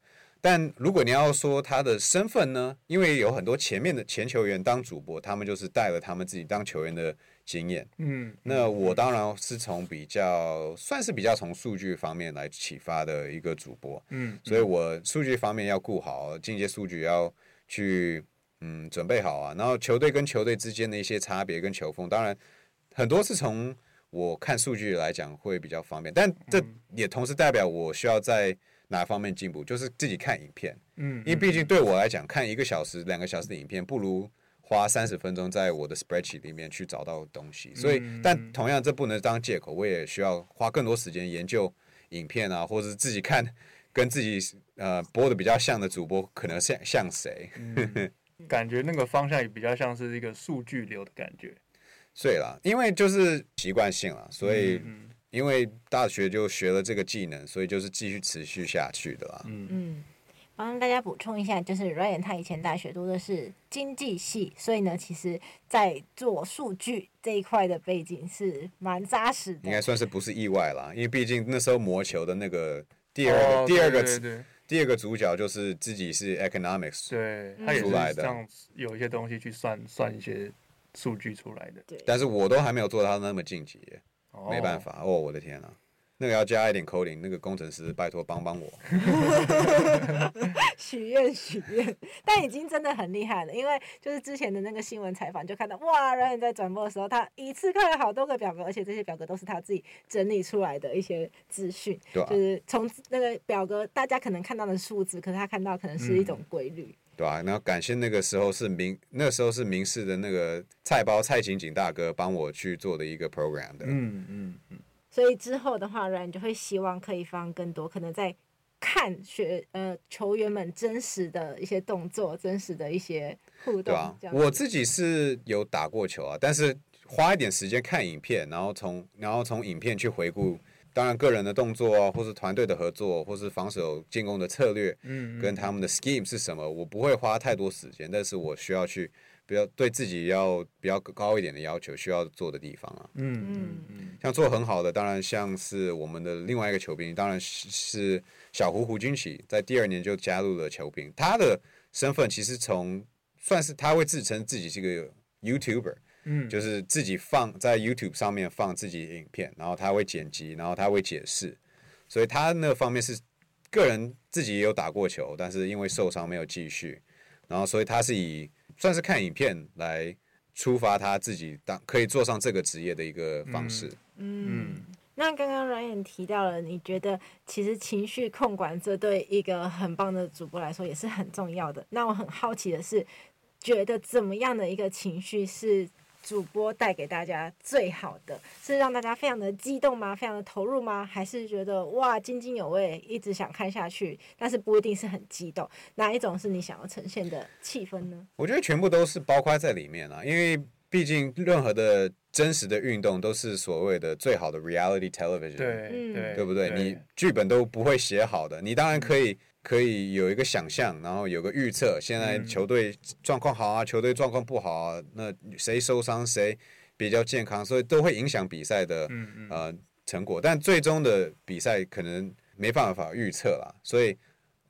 S5: 但如果你要说他的身份呢？因为有很多前面的前球员当主播，他们就是带了他们自己当球员的经验。嗯，那我当然是从比较算是比较从数据方面来启发的一个主播。嗯，所以我数据方面要顾好，进阶数据要去嗯准备好啊。然后球队跟球队之间的一些差别跟球风，当然很多是从。我看数据来讲会比较方便，但这也同时代表我需要在哪方面进步，就是自己看影片。嗯，因为毕竟对我来讲，看一个小时、两个小时的影片，不如花三十分钟在我的 spreadsheet 里面去找到东西。所以，但同样这不能当借口，我也需要花更多时间研究影片啊，或者是自己看跟自己呃播的比较像的主播可能像像谁。
S3: 嗯，感觉那个方向也比较像是一个数据流的感觉。
S5: 对了，因为就是习惯性了，所以因为大学就学了这个技能，所以就是继续持续下去的啦。
S4: 嗯嗯，帮大家补充一下，就是 Ryan 他以前大学读的是经济系，所以呢，其实在做数据这一块的背景是蛮扎实的。
S5: 应该算是不是意外啦，因为毕竟那时候魔球的那个第二个、哦、第二个对对对第二个主角就是自己是 economics
S3: 对，他也是这样有一些东西去算算一些。数据出来的，
S4: 对，
S5: 但是我都还没有做到那么晋级，没办法哦，我的天呐，那个要加一点 coding，那个工程师拜托帮帮我。
S4: 许愿许愿，但已经真的很厉害了，因为就是之前的那个新闻采访就看到，哇，Ryan 在转播的时候，他一次看了好多个表格，而且这些表格都是他自己整理出来的一些资讯，对啊，就是从那个表格大家可能看到的数字，可是他看到可能是一种规律。嗯
S5: 对吧、啊？然后感谢那个时候是明，那个时候是明视的那个菜包蔡景景大哥帮我去做的一个 program 的。嗯
S4: 嗯嗯。所以之后的话，然就会希望可以放更多，可能在看学呃球员们真实的一些动作，真实的一些互动。对啊。
S5: 我自己是有打过球啊，但是花一点时间看影片，然后从然后从影片去回顾。当然，个人的动作啊，或是团队的合作，或是防守进攻的策略，嗯，跟他们的 scheme 是什么，我不会花太多时间，但是我需要去比较对自己要比较高一点的要求，需要做的地方啊，嗯嗯嗯，像做很好的，当然像是我们的另外一个球兵，当然是小胡胡军奇，在第二年就加入了球兵，他的身份其实从算是他会自称自己是个 YouTuber。嗯，就是自己放在 YouTube 上面放自己的影片，然后他会剪辑，然后他会解释，所以他那方面是个人自己也有打过球，但是因为受伤没有继续，然后所以他是以算是看影片来出发他自己当可以做上这个职业的一个方式。
S4: 嗯，嗯，那刚刚 Ryan 提到了，你觉得其实情绪控管这对一个很棒的主播来说也是很重要的。那我很好奇的是，觉得怎么样的一个情绪是？主播带给大家最好的是让大家非常的激动吗？非常的投入吗？还是觉得哇津津有味，一直想看下去，但是不一定是很激动？哪一种是你想要呈现的气氛呢？
S5: 我觉得全部都是包括在里面啊，因为毕竟任何的真实的运动都是所谓的最好的 reality television，
S3: 对对，
S5: 对不对？你剧本都不会写好的，你当然可以可以有一个想象，然后有个预测。现在球队状况好啊，球队状况不好啊，那谁受伤谁比较健康，所以都会影响比赛的呃成果。但最终的比赛可能没办法预测啦，所以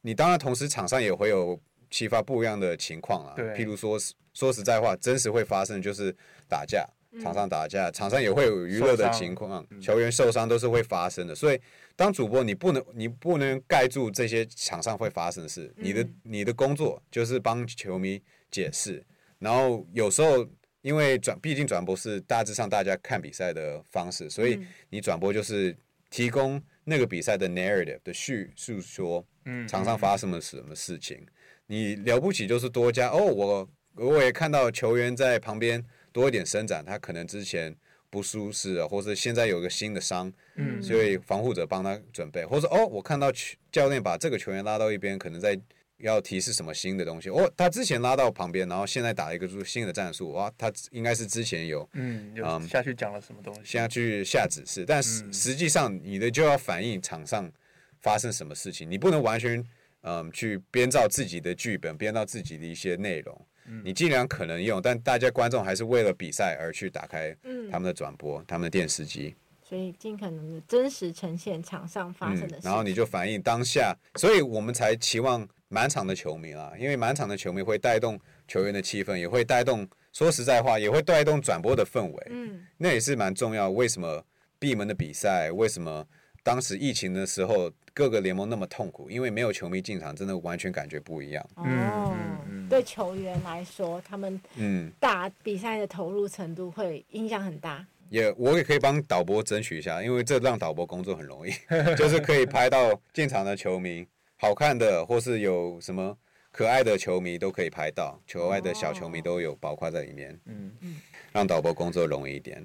S5: 你当然同时场上也会有启发不一样的情况啦。譬如说说实在话，真实会发生就是打架。场上打架，场上也会有娱乐的情况，球员受伤都是会发生的。所以，当主播你不能你不能盖住这些场上会发生的事，你的你的工作就是帮球迷解释。然后有时候因为转，毕竟转播是大致上大家看比赛的方式，所以你转播就是提供那个比赛的 narrative 的叙述，说场上发生了什么事情。你了不起就是多加哦，我我也看到球员在旁边。多一点伸展，他可能之前不舒适啊，或者现在有个新的伤，嗯，所以防护者帮他准备，或者哦，我看到教练把这个球员拉到一边，可能在要提示什么新的东西，哦，他之前拉到旁边，然后现在打一个新的战术，哇，他应该是之前有，
S3: 嗯，有下去讲了什么东西，
S5: 现在去下指示，但实实际上你的就要反映场上发生什么事情，你不能完全嗯去编造自己的剧本，编造自己的一些内容。你尽量可能用，但大家观众还是为了比赛而去打开他们的转播、嗯、他们的电视机，
S4: 所以尽可能的真实呈现场上发生的事、嗯。
S5: 然后你就反映当下，所以我们才期望满场的球迷啦，因为满场的球迷会带动球员的气氛，也会带动，说实在话，也会带动转播的氛围。嗯，那也是蛮重要。为什么闭门的比赛？为什么当时疫情的时候各个联盟那么痛苦？因为没有球迷进场，真的完全感觉不一样。
S4: 哦。对球员来说，他们嗯打比赛的投入程度会影响很大。
S5: 也、我也可以帮导播争取一下，因为这让导播工作很容易，就是可以拍到进场的球迷，好看的或是有什么可爱的球迷都可以拍到，球外的小球迷都有包括在里面，嗯嗯，让导播工作容易一点。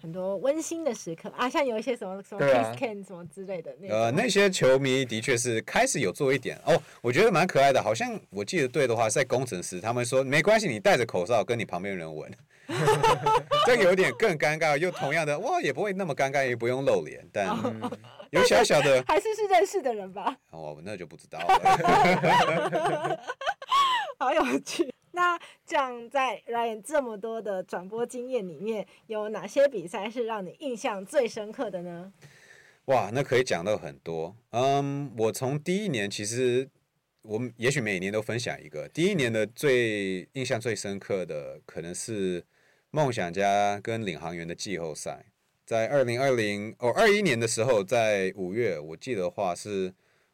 S4: 很多温馨的时刻啊，像有一些什么什么 kiss can 什么之类的那
S5: 呃，那些球迷的确是开始有做一点哦，我觉得蛮可爱的。好像我记得对的话，在工程师他们说没关系，你戴着口罩跟你旁边人闻，这个有点更尴尬。又同样的哇，也不会那么尴尬，也不用露脸，但 有小小的
S4: 还是是认识的人吧？
S5: 哦，那就不知道了。
S4: 好有趣。那这样，在 Ryan 这么多的转播经验里面，有哪些比赛是让你印象最深刻的呢？
S5: 哇，那可以讲到很多。嗯，我从第一年，其实我们也许每年都分享一个。第一年的最印象最深刻的，可能是梦想家跟领航员的季后赛，在二零二零哦二一年的时候，在五月，我记得话是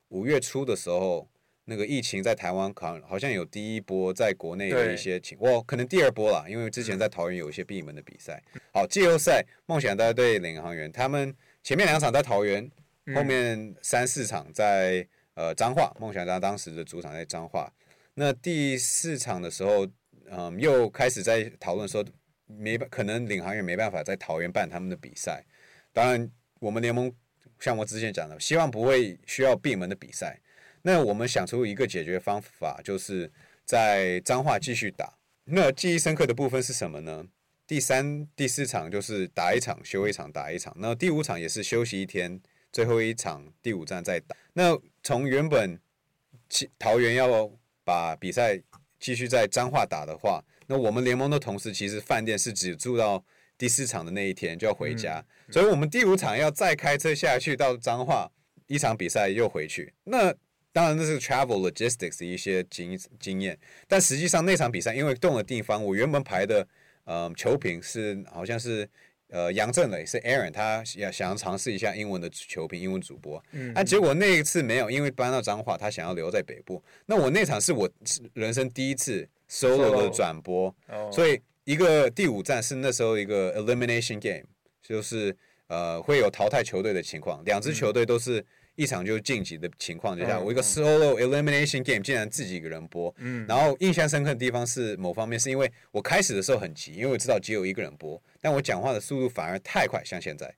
S5: 五月初的时候。那个疫情在台湾好好像有第一波在国内的一些情，我可能第二波啦，因为之前在桃园有一些闭门的比赛。好，季后赛梦想家对领航员，他们前面两场在桃园，后面三四场在呃彰化，梦想家当时的主场在彰化。那第四场的时候，嗯，又开始在讨论说没可能领航员没办法在桃园办他们的比赛。当然，我们联盟像我之前讲的，希望不会需要闭门的比赛。那我们想出一个解决方法，就是在彰化继续打。那记忆深刻的部分是什么呢？第三、第四场就是打一场休一场，打一场。那第五场也是休息一天，最后一场第五站再打。那从原本桃园要把比赛继续在彰化打的话，那我们联盟的同事其实饭店是只住到第四场的那一天就要回家，所以我们第五场要再开车下去到彰化，一场比赛又回去。那当然，那是 travel logistics 的一些经经验，但实际上那场比赛因为动了地方，我原本排的呃球评是好像是呃杨振磊是 Aaron，他要想要尝试一下英文的球评，英文主播，嗯，但结果那一次没有，因为搬到彰化，他想要留在北部。那我那场是我人生第一次 solo 的转播，oh. 所以一个第五站是那时候一个 elimination game，就是呃会有淘汰球队的情况，两支球队都是。一场就晋级的情况之下，我一个 solo elimination game 竟然自己一个人播，嗯然后印象深刻的地方是某方面是因为我开始的时候很急，因为我知道只有一个人播，但我讲话的速度反而太快，像现在，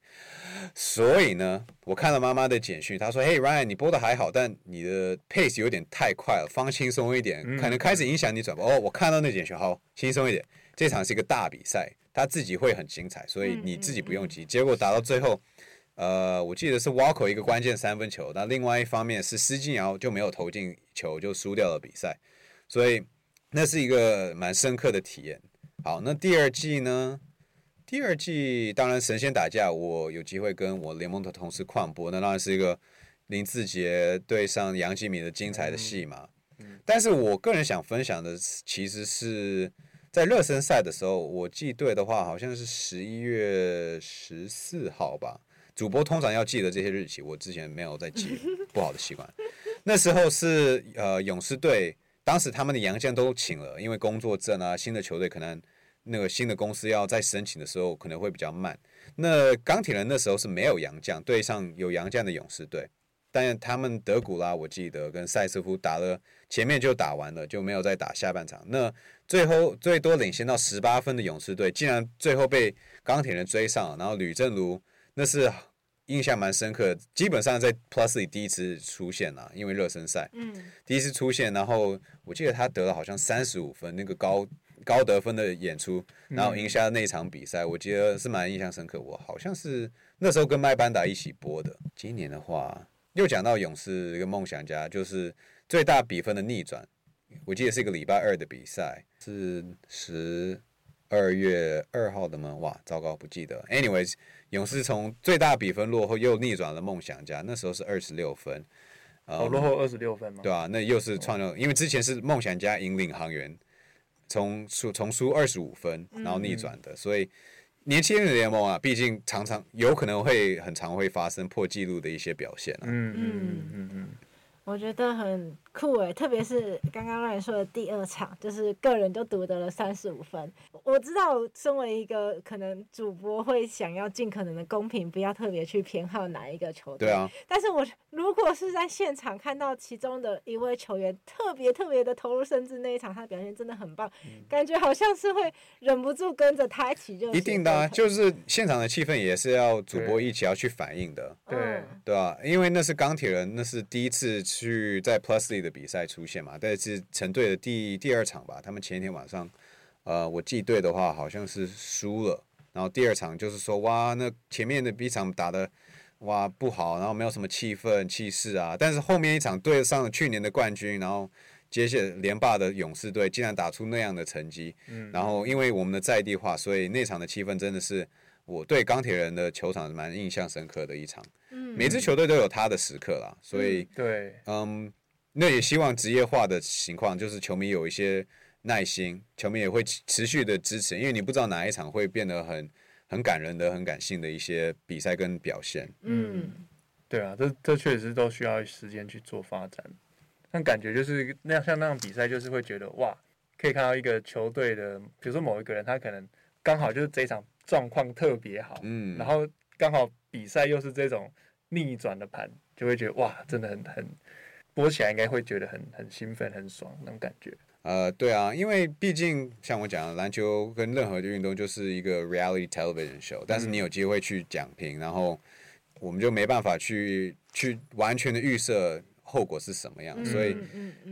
S5: 所以呢，我看了妈妈的简讯，她说：“嘿，Ryan，你播的还好，但你的 pace 有点太快了，放轻松一点，可能开始影响你转播。”哦，我看到那简讯，好，轻松一点。这场是一个大比赛。他自己会很精彩，所以你自己不用急。结果打到最后，呃，我记得是 Walker 一个关键三分球，那另外一方面是施晋尧就没有投进球，就输掉了比赛，所以那是一个蛮深刻的体验。好，那第二季呢？第二季当然神仙打架，我有机会跟我联盟的同事旷播，那当然是一个林志杰对上杨敬敏的精彩的戏嘛。嗯。但是我个人想分享的，其实是在热身赛的时候，我记对的话，好像是十一月十四号吧。主播通常要记得这些日期，我之前没有在记，不好的习惯。那时候是呃勇士队，当时他们的洋将都请了，因为工作证啊，新的球队可能。那个新的公司要在申请的时候可能会比较慢。那钢铁人那时候是没有洋将，对上有洋将的勇士队，但他们德古拉我记得跟塞斯夫打了前面就打完了，就没有再打下半场。那最后最多领先到十八分的勇士队，竟然最后被钢铁人追上，然后吕政儒那是印象蛮深刻，基本上在 Plus 里第一次出现了，因为热身赛，嗯，第一次出现，然后我记得他得了好像三十五分，那个高。高得分的演出，然后赢下那场比赛，嗯、我记得是蛮印象深刻。我好像是那时候跟麦班达一起播的。今年的话，又讲到勇士一个梦想家，就是最大比分的逆转。我记得是一个礼拜二的比赛，是十二月二号的吗？哇，糟糕，不记得。Anyways，勇士从最大比分落后又逆转了梦想家，那时候是二十六分。
S3: 哦，落后二十六分吗？
S5: 对啊，那又是创造，因为之前是梦想家引领航员。从输从输二十五分，然后逆转的，嗯、所以年轻人的联盟啊，毕竟常常有可能会很常会发生破纪录的一些表现啊。嗯嗯
S4: 嗯嗯，我觉得很酷诶，特别是刚刚让你说的第二场，就是个人就独得了三十五分。我知道，身为一个可能主播会想要尽可能的公平，不要特别去偏好哪一个球队。
S5: 对啊。
S4: 但是我如果是在现场看到其中的一位球员特别特别的投入，甚至那一场他的表现真的很棒，嗯、感觉好像是会忍不住跟着他一起就。
S5: 一定的、啊，就是现场的气氛也是要主播一起要去反应的。
S3: 对。
S5: 对吧、啊？因为那是钢铁人，那是第一次去在 Plus League 的比赛。出现嘛？但是成队的第第二场吧，他们前一天晚上，呃，我记对的话好像是输了。然后第二场就是说，哇，那前面的一场打的哇不好，然后没有什么气氛气势啊。但是后面一场对上了去年的冠军，然后接下连霸的勇士队，竟然打出那样的成绩。嗯。然后因为我们的在地化，所以那场的气氛真的是我对钢铁人的球场蛮印象深刻的一场。嗯。每支球队都有他的时刻啦，所以
S3: 对，
S5: 嗯。那也希望职业化的情况，就是球迷有一些耐心，球迷也会持续的支持，因为你不知道哪一场会变得很很感人的、很感性的一些比赛跟表现。
S3: 嗯，对啊，这这确实都需要时间去做发展。但感觉就是那样，像那样比赛，就是会觉得哇，可以看到一个球队的，比如说某一个人，他可能刚好就是这一场状况特别好，嗯，然后刚好比赛又是这种逆转的盘，就会觉得哇，真的很很。播起来应该会觉得很很兴奋、很爽那种感觉。
S5: 呃，对啊，因为毕竟像我讲的，篮球跟任何的运动就是一个 reality television show，但是你有机会去讲评，然后我们就没办法去去完全的预设后果是什么样，所以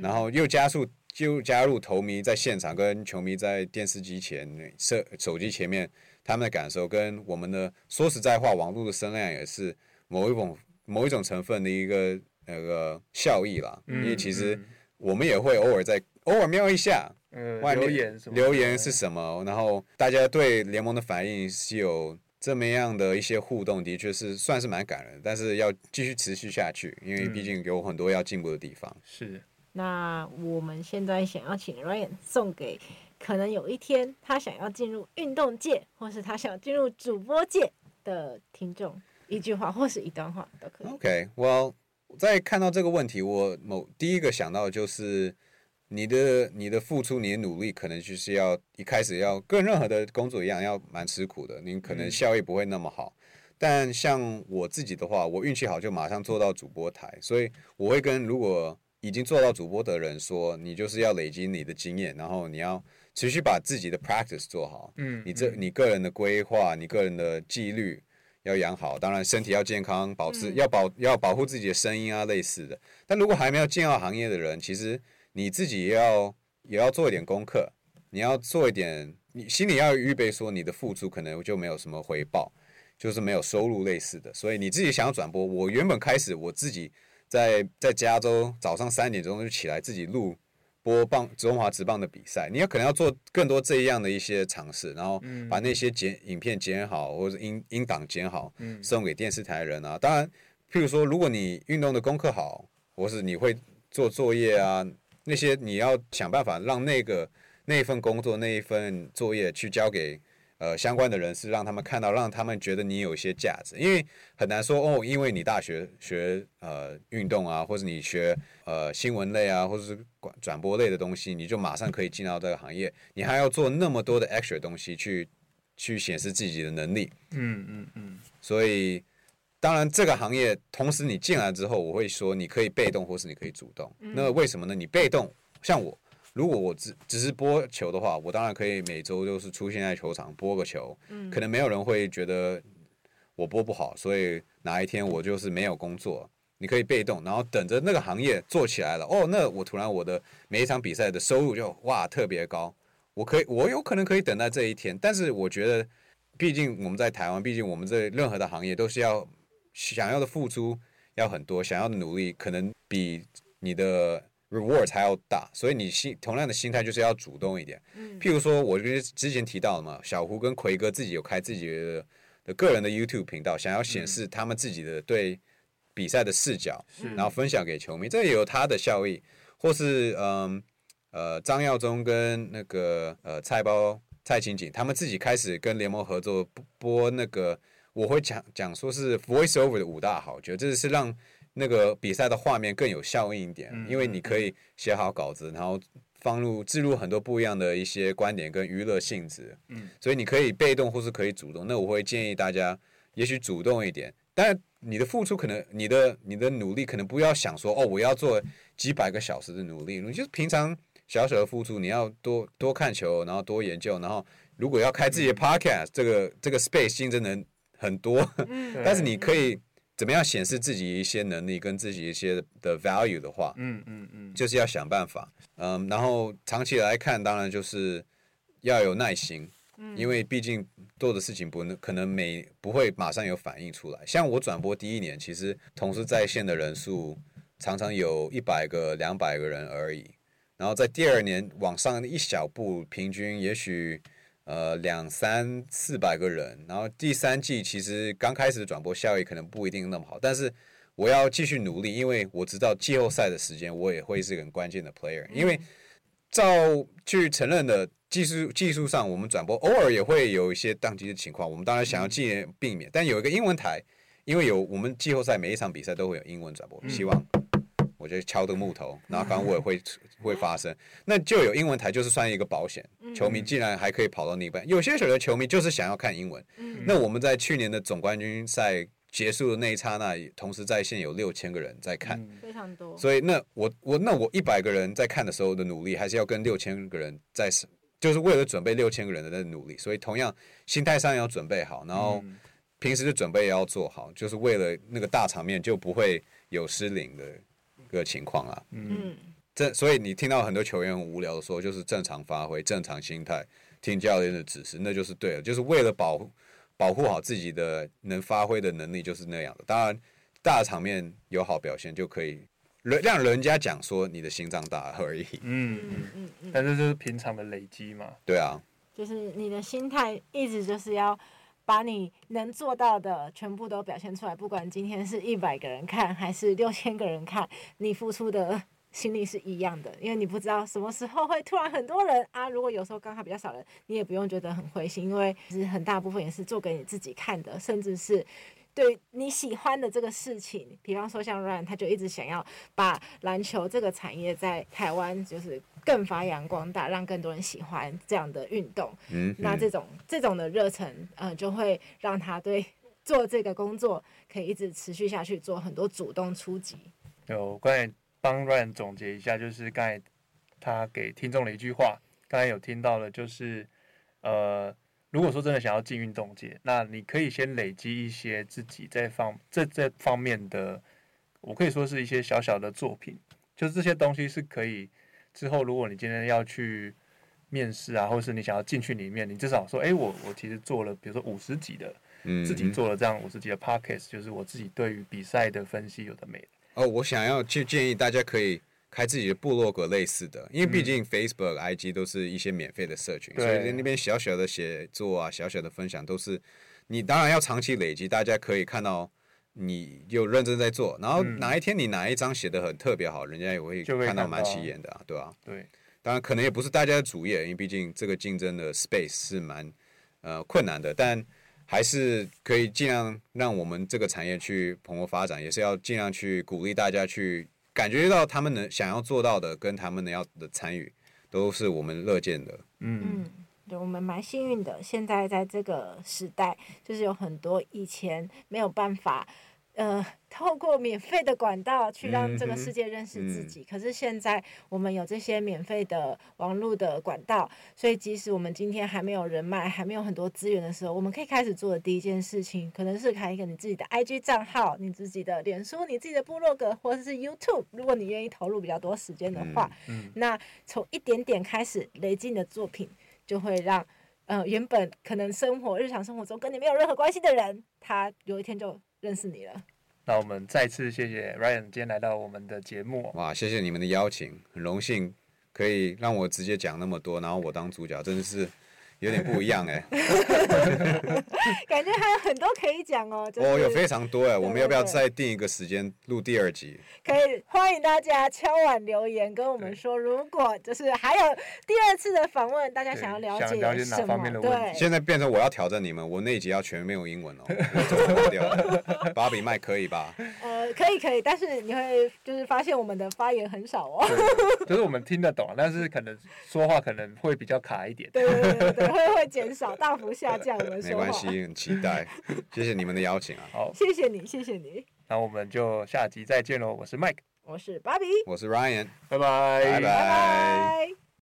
S5: 然后又加速就加入球迷在现场跟球迷在电视机前、手手机前面他们的感受，跟我们的说实在话，网络的声量也是某一种某一种成分的一个。那个效益啦，因为其实我们也会偶尔在偶尔瞄一下，
S3: 嗯，外面
S5: 留言是什么，然后大家对联盟的反应是有这么样的一些互动，的确是算是蛮感人，但是要继续持续下去，因为毕竟有很多要进步的地方。
S3: 是。
S4: 那我们现在想要请 Ryan 送给可能有一天他想要进入运动界，或是他想进入主播界的听众，一句话或是一段话都可以。
S5: OK，Well。在看到这个问题，我某第一个想到的就是你的你的付出，你的努力，可能就是要一开始要跟任何的工作一样，要蛮吃苦的。你可能效益不会那么好，嗯、但像我自己的话，我运气好就马上做到主播台，所以我会跟如果已经做到主播的人说，你就是要累积你的经验，然后你要持续把自己的 practice 做好。嗯，你这你个人的规划，你个人的纪律。要养好，当然身体要健康，保持、嗯、要保要保护自己的声音啊，类似的。但如果还没有进到行业的人，其实你自己也要也要做一点功课，你要做一点，你心里要预备说你的付出可能就没有什么回报，就是没有收入类似的。所以你自己想要转播，我原本开始我自己在在加州早上三点钟就起来自己录播棒中华职棒的比赛，你要可能要做更多这样的一些尝试，然后把那些剪影片剪好或者音音档剪好，送给电视台人啊。当然，譬如说如果你运动的功课好，或是你会做作业啊。那些你要想办法让那个那一份工作那一份作业去交给呃相关的人士，让他们看到，让他们觉得你有一些价值。因为很难说哦，因为你大学学呃运动啊，或者你学呃新闻类啊，或者是转转播类的东西，你就马上可以进到这个行业。你还要做那么多的 extra 东西去去显示自己的能力。嗯嗯嗯。所以。当然，这个行业同时你进来之后，我会说你可以被动，或是你可以主动。那为什么呢？你被动，像我，如果我只只是播球的话，我当然可以每周就是出现在球场播个球，可能没有人会觉得我播不好，所以哪一天我就是没有工作。你可以被动，然后等着那个行业做起来了，哦，那我突然我的每一场比赛的收入就哇特别高，我可以，我有可能可以等待这一天。但是我觉得，毕竟我们在台湾，毕竟我们这任何的行业都是要。想要的付出要很多，想要的努力可能比你的 reward 还要大，所以你心同样的心态就是要主动一点。嗯，譬如说，我就是之前提到了嘛，小胡跟奎哥自己有开自己的的个人的 YouTube 频道，想要显示他们自己的对比赛的视角，嗯，然后分享给球迷，这也有他的效益。或是嗯呃张耀宗跟那个呃菜包蔡琴锦，他们自己开始跟联盟合作播那个。我会讲讲说是 voice over 的五大好，觉得这是让那个比赛的画面更有效应一点，因为你可以写好稿子，然后放入置入很多不一样的一些观点跟娱乐性质，嗯，所以你可以被动或是可以主动。那我会建议大家，也许主动一点，但你的付出可能你的你的努力可能不要想说哦，我要做几百个小时的努力，你就是平常小小的付出，你要多多看球，然后多研究，然后如果要开自己的 podcast，这个这个 space 竞争能。很多，但是你可以怎么样显示自己一些能力跟自己一些的 value 的话，嗯嗯嗯，就是要想办法，嗯，然后长期来看，当然就是要有耐心，因为毕竟做的事情不能可能每不会马上有反应出来。像我转播第一年，其实同时在线的人数常常有一百个、两百个人而已，然后在第二年往上一小步，平均也许。呃，两三四百个人，然后第三季其实刚开始的转播效益可能不一定那么好，但是我要继续努力，因为我知道季后赛的时间我也会是个很关键的 player。因为照去承认的技术技术上，我们转播偶尔也会有一些宕机的情况，我们当然想要尽量避免。但有一个英文台，因为有我们季后赛每一场比赛都会有英文转播，希望。我就敲的木头，然后反正我也会 会发生，那就有英文台，就是算一个保险。球迷竟然还可以跑到那边，有些时候球迷就是想要看英文。那我们在去年的总冠军赛结束的那一刹那，同时在线有六千个人在看，
S4: 非常多。
S5: 所以那我我那我一百个人在看的时候的努力，还是要跟六千个人在，就是为了准备六千个人的努力。所以同样心态上要准备好，然后平时的准备也要做好，就是为了那个大场面就不会有失灵的。个情况啊，嗯，这所以你听到很多球员很无聊的说，就是正常发挥、正常心态，听教练的指示，那就是对了，就是为了保护保护好自己的能发挥的能力，就是那样的。当然，大场面有好表现就可以人让人家讲说你的心脏大而已。
S3: 嗯嗯嗯，但是就是平常的累积嘛。
S5: 对啊，
S4: 就是你的心态一直就是要。把你能做到的全部都表现出来，不管今天是一百个人看还是六千个人看，你付出的心力是一样的，因为你不知道什么时候会突然很多人啊。如果有时候刚好比较少人，你也不用觉得很灰心，因为其实很大部分也是做给你自己看的，甚至是。对你喜欢的这个事情，比方说像 Ryan，他就一直想要把篮球这个产业在台湾就是更发扬光大，让更多人喜欢这样的运动。嗯，那这种这种的热忱，嗯、呃，就会让他对做这个工作可以一直持续下去，做很多主动出击。
S3: 有刚才帮 Ryan 总结一下，就是刚才他给听众的一句话，刚才有听到了，就是呃。如果说真的想要进运动界，那你可以先累积一些自己在方这这方面的，我可以说是一些小小的作品，就是这些东西是可以之后，如果你今天要去面试啊，或者是你想要进去里面，你至少说，哎，我我其实做了，比如说五十集的，嗯，自己做了这样五十集的 p o c k e t 就是我自己对于比赛的分析有的没的。
S5: 哦，我想要去建议大家可以开自己的部落格类似的，因为毕竟 Facebook、嗯、IG 都是一些免费的社群，所以在那边小小的写作啊，小小的分享都是，你当然要长期累积，大家可以看到你有认真在做，然后哪一天你哪一张写的很特别好，人家也会看到蛮起眼的啊，对吧？
S3: 对。
S5: 当然，可能也不是大家的主业，因为毕竟这个竞争的 space 是蛮呃困难的，但还是可以尽量让我们这个产业去蓬勃发展，也是要尽量去鼓励大家去感觉到他们能想要做到的，跟他们能要的参与，都是我们乐见的。
S4: 嗯，嗯，对，我们蛮幸运的，现在在这个时代，就是有很多以前没有办法。呃，透过免费的管道去让这个世界认识自己。嗯、可是现在我们有这些免费的网络的管道，所以即使我们今天还没有人脉，还没有很多资源的时候，我们可以开始做的第一件事情，可能是开一个你自己的 IG 账号，你自己的脸书，你自己的部落格，或者是 YouTube。如果你愿意投入比较多时间的话，那从一点点开始累积你的作品，就会让呃原本可能生活日常生活中跟你没有任何关系的人，他有一天就。认识你了，
S3: 那我们再次谢谢 Ryan 今天来到我们的节目。
S5: 哇，谢谢你们的邀请，很荣幸可以让我直接讲那么多，然后我当主角，真的是。有点不一样哎，
S4: 感觉还有很多可以讲哦。就是、
S5: 哦，有非常多哎，我们要不要再定一个时间录第二集？
S4: 可以，欢迎大家敲碗留言跟我们说，如果就是还有第二次的访问，大家想要了解
S3: 了解哪方面的问题？
S4: 对，
S5: 现在变成我要挑战你们，我那一集要全没有英文哦？芭比麦可以吧？
S4: 呃，可以可以，但是你会就是发现我们的发言很少哦。
S3: 就是我们听得懂，但是可能说话可能会比较卡一点。
S4: 对对对对。会会减少，大幅下降。没
S5: 关系，很期待。谢谢你们的邀请啊！
S3: 好，
S4: 谢谢你，谢谢你。
S3: 那我们就下集再见喽！我是 Mike，
S4: 我是 Bobby，
S5: 我是 Ryan，
S3: 拜拜，
S5: 拜拜。